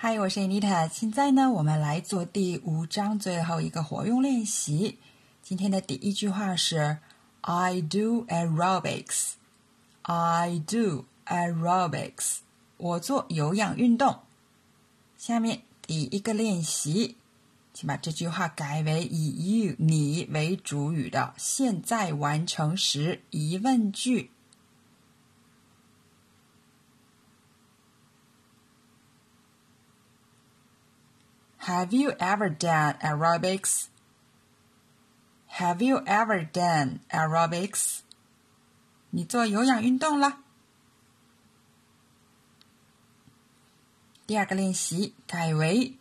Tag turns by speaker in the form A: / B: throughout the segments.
A: 嗨，我是 Anita。现在呢，我们来做第五章最后一个活用练习。今天的第一句话是 "I do aerobics." I do aerobics. 我做有氧运动。下面第一个练习，请把这句话改为以 you 你为主语的现在完成时疑问句。Have you ever done aerobics? Have you ever done aerobics? 你做有氧运动了。第二个练习改为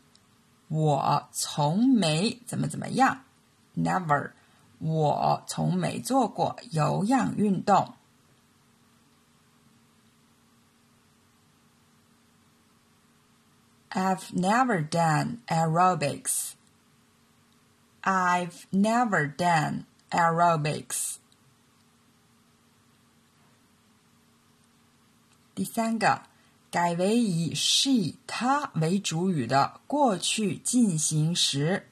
A: 我从没怎么怎么样，Never，我从没做过有氧运动。I've never done aerobics. I've never done aerobics. 第三个，改为以 she 她为主语的过去进行时。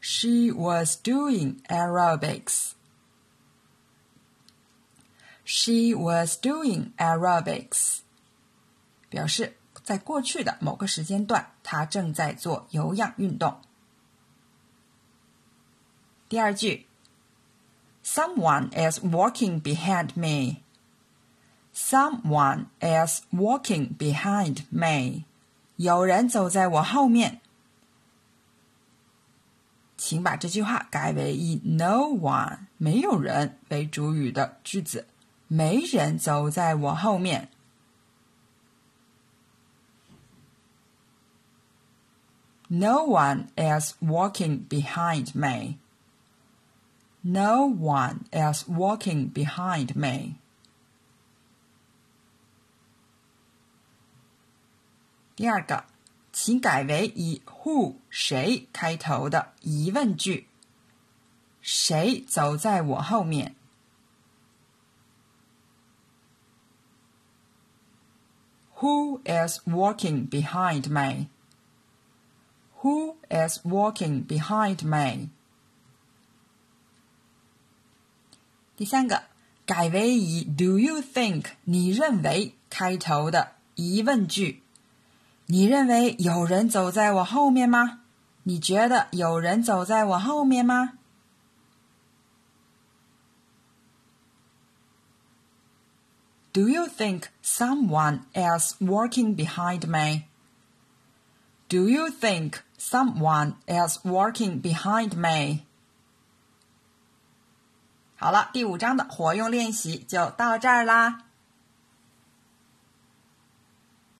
A: She was doing aerobics. She was doing aerobics. 表示在过去的某个时间段，她正在做有氧运动。第二句，Someone is walking behind me. Someone is walking behind me. 有人走在我后面。请把这句话改为以 no one 没有人为主语的句子。没人走在我后面。No one is walking behind me. No one is walking behind me. 第二个，请改为以 who 谁开头的疑问句。谁走在我后面 ？Who is walking behind me? Who is walking behind me? 第三个，改为以 "Do you think" 你认为开头的疑问句。你认为有人走在我后面吗？你觉得有人走在我后面吗 ？Do you think someone is walking behind me? Do you think someone is walking behind me? 好了，第五章的活用练习就到这儿啦。